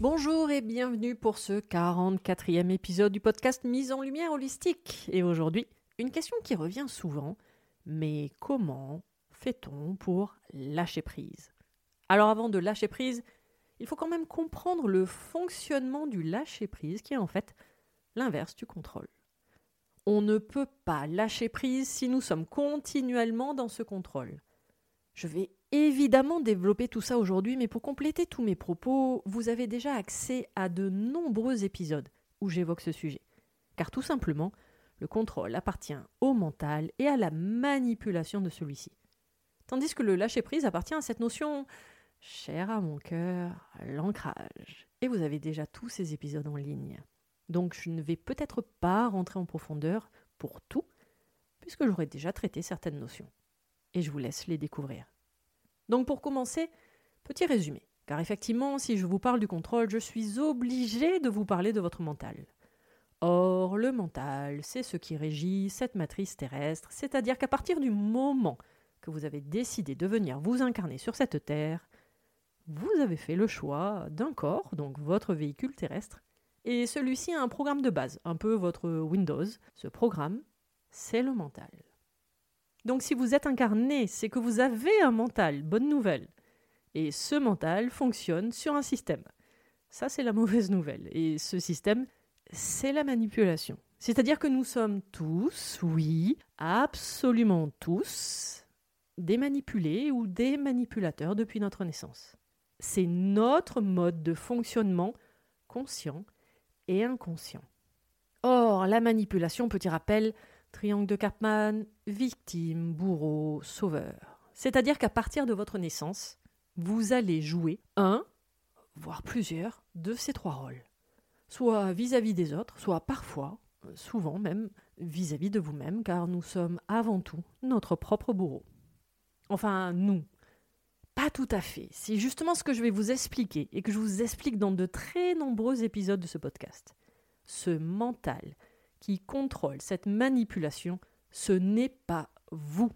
Bonjour et bienvenue pour ce 44e épisode du podcast Mise en lumière holistique. Et aujourd'hui, une question qui revient souvent, mais comment fait-on pour lâcher prise? Alors avant de lâcher prise, il faut quand même comprendre le fonctionnement du lâcher prise qui est en fait l'inverse du contrôle. On ne peut pas lâcher prise si nous sommes continuellement dans ce contrôle. Je vais évidemment développer tout ça aujourd'hui, mais pour compléter tous mes propos, vous avez déjà accès à de nombreux épisodes où j'évoque ce sujet. Car tout simplement, le contrôle appartient au mental et à la manipulation de celui-ci. Tandis que le lâcher-prise appartient à cette notion chère à mon cœur, l'ancrage. Et vous avez déjà tous ces épisodes en ligne. Donc je ne vais peut-être pas rentrer en profondeur pour tout, puisque j'aurai déjà traité certaines notions. Et je vous laisse les découvrir. Donc pour commencer, petit résumé. Car effectivement, si je vous parle du contrôle, je suis obligé de vous parler de votre mental. Or, le mental, c'est ce qui régit cette matrice terrestre, c'est-à-dire qu'à partir du moment que vous avez décidé de venir vous incarner sur cette terre, vous avez fait le choix d'un corps, donc votre véhicule terrestre, et celui-ci a un programme de base, un peu votre Windows. Ce programme, c'est le mental. Donc si vous êtes incarné, c'est que vous avez un mental, bonne nouvelle. Et ce mental fonctionne sur un système. Ça, c'est la mauvaise nouvelle. Et ce système, c'est la manipulation. C'est-à-dire que nous sommes tous, oui, absolument tous, des manipulés ou des manipulateurs depuis notre naissance. C'est notre mode de fonctionnement conscient et inconscient. Or, la manipulation, petit rappel, Triangle de Karpman, victime, bourreau, sauveur. C'est-à-dire qu'à partir de votre naissance, vous allez jouer un, voire plusieurs, de ces trois rôles. Soit vis-à-vis des autres, soit parfois, souvent même, vis-à-vis de vous-même, car nous sommes avant tout notre propre bourreau. Enfin, nous. Pas tout à fait. C'est justement ce que je vais vous expliquer et que je vous explique dans de très nombreux épisodes de ce podcast. Ce mental qui contrôle cette manipulation, ce n'est pas vous.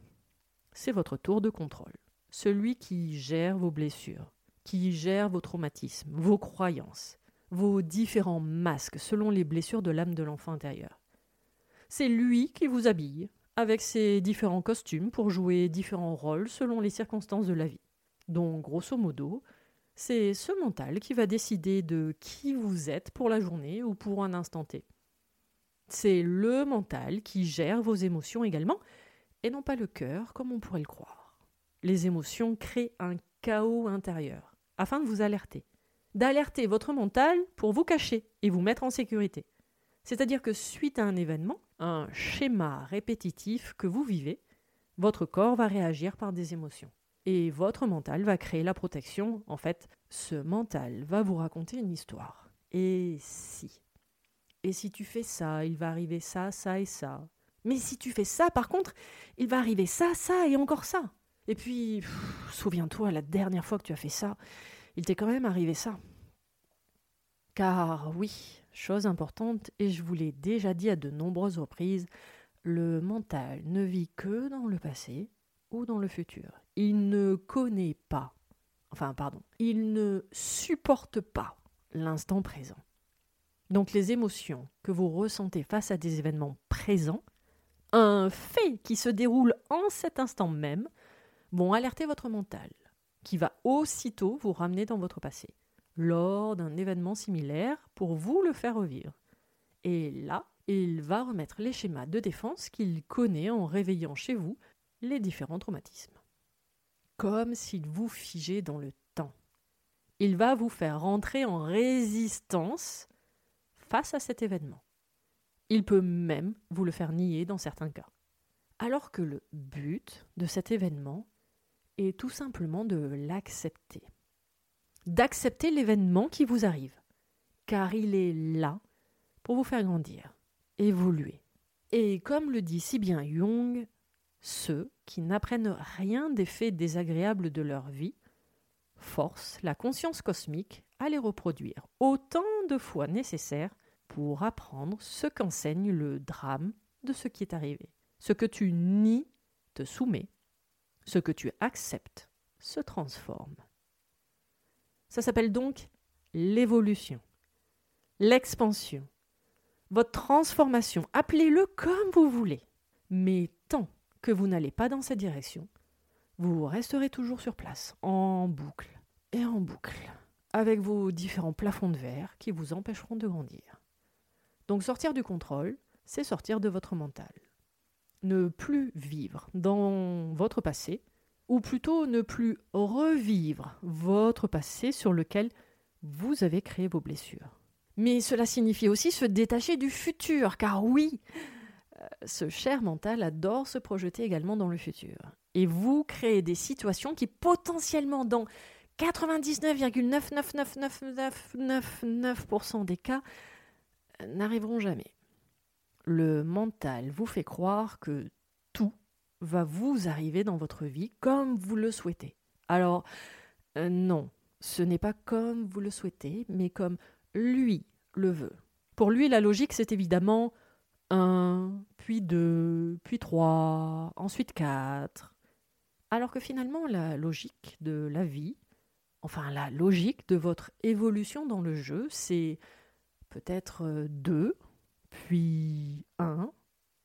C'est votre tour de contrôle. Celui qui gère vos blessures, qui gère vos traumatismes, vos croyances, vos différents masques selon les blessures de l'âme de l'enfant intérieur. C'est lui qui vous habille avec ses différents costumes pour jouer différents rôles selon les circonstances de la vie. Donc, grosso modo, c'est ce mental qui va décider de qui vous êtes pour la journée ou pour un instant T. C'est le mental qui gère vos émotions également, et non pas le cœur comme on pourrait le croire. Les émotions créent un chaos intérieur, afin de vous alerter. d'alerter votre mental pour vous cacher et vous mettre en sécurité. C'est-à-dire que suite à un événement, un schéma répétitif que vous vivez, votre corps va réagir par des émotions. Et votre mental va créer la protection. En fait, ce mental va vous raconter une histoire. Et si Et si tu fais ça, il va arriver ça, ça et ça. Mais si tu fais ça, par contre, il va arriver ça, ça et encore ça. Et puis, souviens-toi, la dernière fois que tu as fait ça, il t'est quand même arrivé ça. Car oui, chose importante, et je vous l'ai déjà dit à de nombreuses reprises, le mental ne vit que dans le passé ou dans le futur. Il ne connaît pas, enfin pardon, il ne supporte pas l'instant présent. Donc les émotions que vous ressentez face à des événements présents, un fait qui se déroule en cet instant même, vont alerter votre mental, qui va aussitôt vous ramener dans votre passé, lors d'un événement similaire, pour vous le faire revivre. Et là, il va remettre les schémas de défense qu'il connaît en réveillant chez vous les différents traumatismes. Comme s'il vous figeait dans le temps. Il va vous faire rentrer en résistance face à cet événement. Il peut même vous le faire nier dans certains cas. Alors que le but de cet événement est tout simplement de l'accepter. D'accepter l'événement qui vous arrive, car il est là pour vous faire grandir, évoluer. Et comme le dit si bien Jung, ceux qui n'apprennent rien des faits désagréables de leur vie forcent la conscience cosmique à les reproduire autant de fois nécessaire pour apprendre ce qu'enseigne le drame de ce qui est arrivé. Ce que tu nies te soumet ce que tu acceptes se transforme. Ça s'appelle donc l'évolution, l'expansion, votre transformation, appelez-le comme vous voulez. Mais tant que vous n'allez pas dans cette direction, vous resterez toujours sur place, en boucle et en boucle, avec vos différents plafonds de verre qui vous empêcheront de grandir. Donc sortir du contrôle, c'est sortir de votre mental ne plus vivre dans votre passé, ou plutôt ne plus revivre votre passé sur lequel vous avez créé vos blessures. Mais cela signifie aussi se détacher du futur, car oui, euh, ce cher mental adore se projeter également dans le futur. Et vous créez des situations qui potentiellement dans 99,9999999% des cas euh, n'arriveront jamais le mental vous fait croire que tout va vous arriver dans votre vie comme vous le souhaitez. Alors, euh, non, ce n'est pas comme vous le souhaitez, mais comme lui le veut. Pour lui, la logique, c'est évidemment un, puis deux, puis trois, ensuite quatre. Alors que finalement, la logique de la vie, enfin la logique de votre évolution dans le jeu, c'est peut-être deux, puis 1,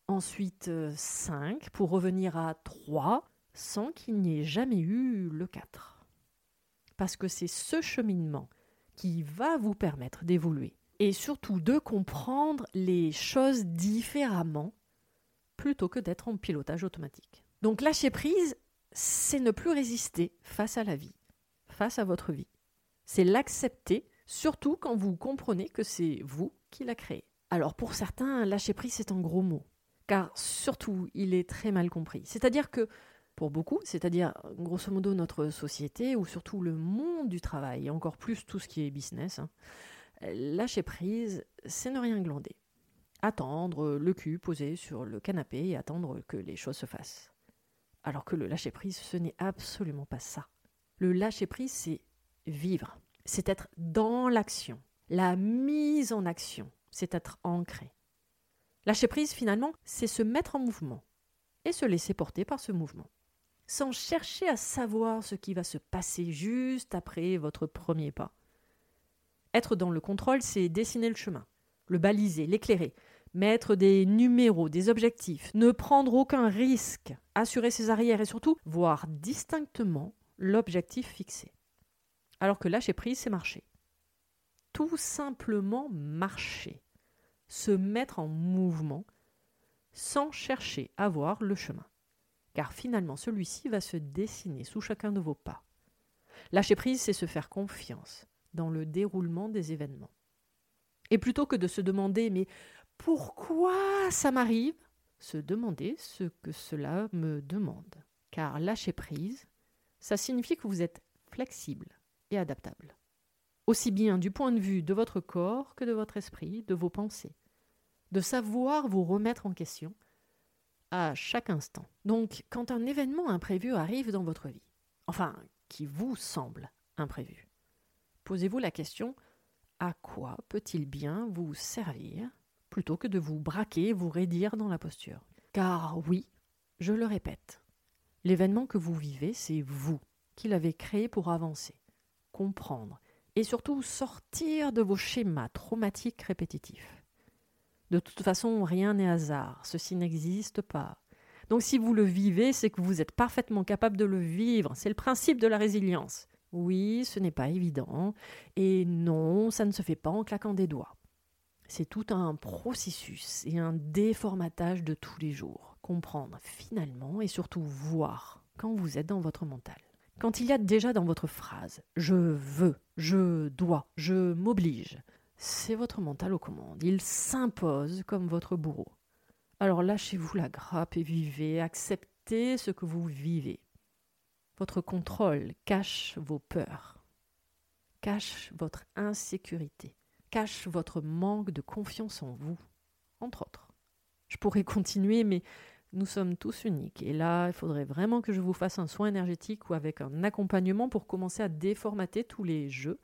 ensuite 5, pour revenir à 3, sans qu'il n'y ait jamais eu le 4. Parce que c'est ce cheminement qui va vous permettre d'évoluer et surtout de comprendre les choses différemment plutôt que d'être en pilotage automatique. Donc lâcher prise, c'est ne plus résister face à la vie, face à votre vie. C'est l'accepter, surtout quand vous comprenez que c'est vous qui l'a créé. Alors pour certains, lâcher prise, c'est un gros mot, car surtout, il est très mal compris. C'est-à-dire que, pour beaucoup, c'est-à-dire grosso modo notre société, ou surtout le monde du travail, et encore plus tout ce qui est business, hein, lâcher prise, c'est ne rien glander. Attendre le cul posé sur le canapé et attendre que les choses se fassent. Alors que le lâcher prise, ce n'est absolument pas ça. Le lâcher prise, c'est vivre, c'est être dans l'action, la mise en action c'est être ancré. Lâcher prise, finalement, c'est se mettre en mouvement et se laisser porter par ce mouvement, sans chercher à savoir ce qui va se passer juste après votre premier pas. Être dans le contrôle, c'est dessiner le chemin, le baliser, l'éclairer, mettre des numéros, des objectifs, ne prendre aucun risque, assurer ses arrières et surtout voir distinctement l'objectif fixé. Alors que lâcher prise, c'est marcher tout simplement marcher, se mettre en mouvement, sans chercher à voir le chemin, car finalement celui-ci va se dessiner sous chacun de vos pas. Lâcher prise, c'est se faire confiance, dans le déroulement des événements. Et plutôt que de se demander mais pourquoi ça m'arrive? Se demander ce que cela me demande. Car lâcher prise, ça signifie que vous êtes flexible et adaptable. Aussi bien du point de vue de votre corps que de votre esprit, de vos pensées. De savoir vous remettre en question à chaque instant. Donc, quand un événement imprévu arrive dans votre vie, enfin, qui vous semble imprévu, posez-vous la question à quoi peut-il bien vous servir plutôt que de vous braquer, vous raidir dans la posture? Car oui, je le répète, l'événement que vous vivez, c'est vous qui l'avez créé pour avancer, comprendre et surtout sortir de vos schémas traumatiques répétitifs. De toute façon, rien n'est hasard, ceci n'existe pas. Donc si vous le vivez, c'est que vous êtes parfaitement capable de le vivre, c'est le principe de la résilience. Oui, ce n'est pas évident, et non, ça ne se fait pas en claquant des doigts. C'est tout un processus et un déformatage de tous les jours. Comprendre finalement et surtout voir quand vous êtes dans votre mental. Quand il y a déjà dans votre phrase je veux, je dois, je m'oblige, c'est votre mental aux commandes. Il s'impose comme votre bourreau. Alors lâchez-vous la grappe et vivez, acceptez ce que vous vivez. Votre contrôle cache vos peurs, cache votre insécurité cache votre manque de confiance en vous, entre autres. Je pourrais continuer, mais nous sommes tous uniques. Et là, il faudrait vraiment que je vous fasse un soin énergétique ou avec un accompagnement pour commencer à déformater tous les jeux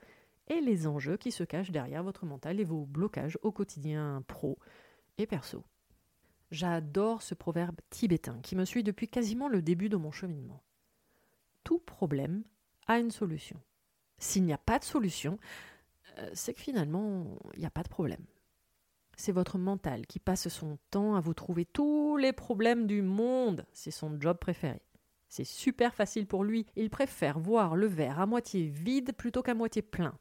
et les enjeux qui se cachent derrière votre mental et vos blocages au quotidien pro et perso. J'adore ce proverbe tibétain qui me suit depuis quasiment le début de mon cheminement. Tout problème a une solution. S'il n'y a pas de solution, euh, c'est que finalement, il n'y a pas de problème. C'est votre mental qui passe son temps à vous trouver tous les problèmes du monde. C'est son job préféré. C'est super facile pour lui. Il préfère voir le verre à moitié vide plutôt qu'à moitié plein.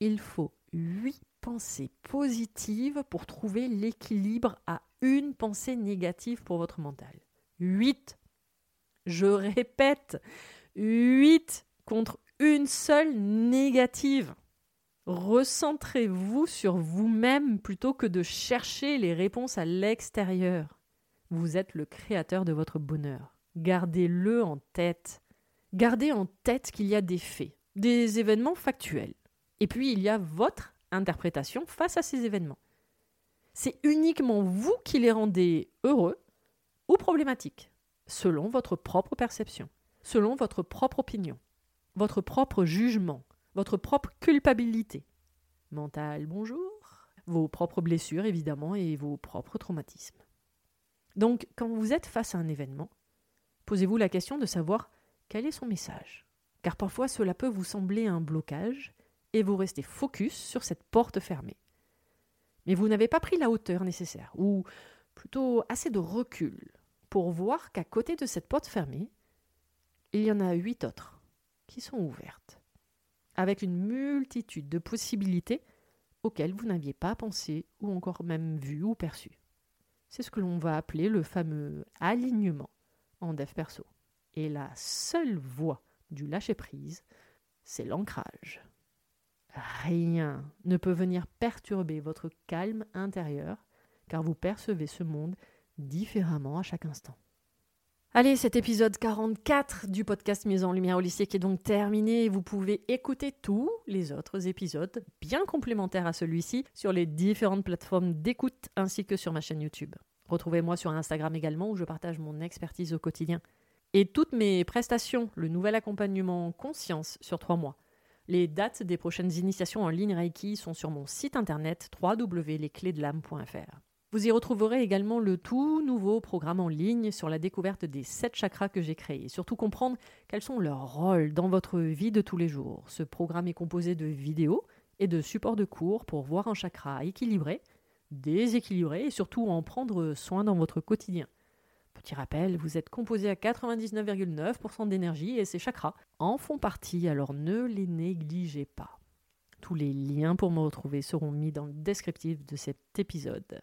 Il faut huit pensées positives pour trouver l'équilibre à une pensée négative pour votre mental. Huit. Je répète, huit contre une seule négative. Recentrez-vous sur vous-même plutôt que de chercher les réponses à l'extérieur. Vous êtes le créateur de votre bonheur. Gardez-le en tête. Gardez en tête qu'il y a des faits, des événements factuels. Et puis il y a votre interprétation face à ces événements. C'est uniquement vous qui les rendez heureux ou problématiques, selon votre propre perception, selon votre propre opinion, votre propre jugement, votre propre culpabilité. Mental, bonjour. Vos propres blessures, évidemment, et vos propres traumatismes. Donc, quand vous êtes face à un événement, posez-vous la question de savoir quel est son message. Car parfois cela peut vous sembler un blocage et vous restez focus sur cette porte fermée. Mais vous n'avez pas pris la hauteur nécessaire, ou plutôt assez de recul, pour voir qu'à côté de cette porte fermée, il y en a huit autres qui sont ouvertes avec une multitude de possibilités auxquelles vous n'aviez pas pensé ou encore même vu ou perçu. C'est ce que l'on va appeler le fameux alignement en dev perso. Et la seule voie du lâcher-prise, c'est l'ancrage. Rien ne peut venir perturber votre calme intérieur car vous percevez ce monde différemment à chaque instant. Allez, cet épisode 44 du podcast Mise en Lumière Holistique est donc terminé. Vous pouvez écouter tous les autres épisodes, bien complémentaires à celui-ci, sur les différentes plateformes d'écoute ainsi que sur ma chaîne YouTube. Retrouvez-moi sur Instagram également où je partage mon expertise au quotidien. Et toutes mes prestations, le nouvel accompagnement conscience sur trois mois. Les dates des prochaines initiations en ligne Reiki sont sur mon site internet www.lesclésdelame.fr. Vous y retrouverez également le tout nouveau programme en ligne sur la découverte des sept chakras que j'ai créés, surtout comprendre quels sont leurs rôles dans votre vie de tous les jours. Ce programme est composé de vidéos et de supports de cours pour voir un chakra équilibré, déséquilibré et surtout en prendre soin dans votre quotidien. Petit rappel, vous êtes composé à 99,9% d'énergie et ces chakras en font partie, alors ne les négligez pas. Tous les liens pour me retrouver seront mis dans le descriptif de cet épisode.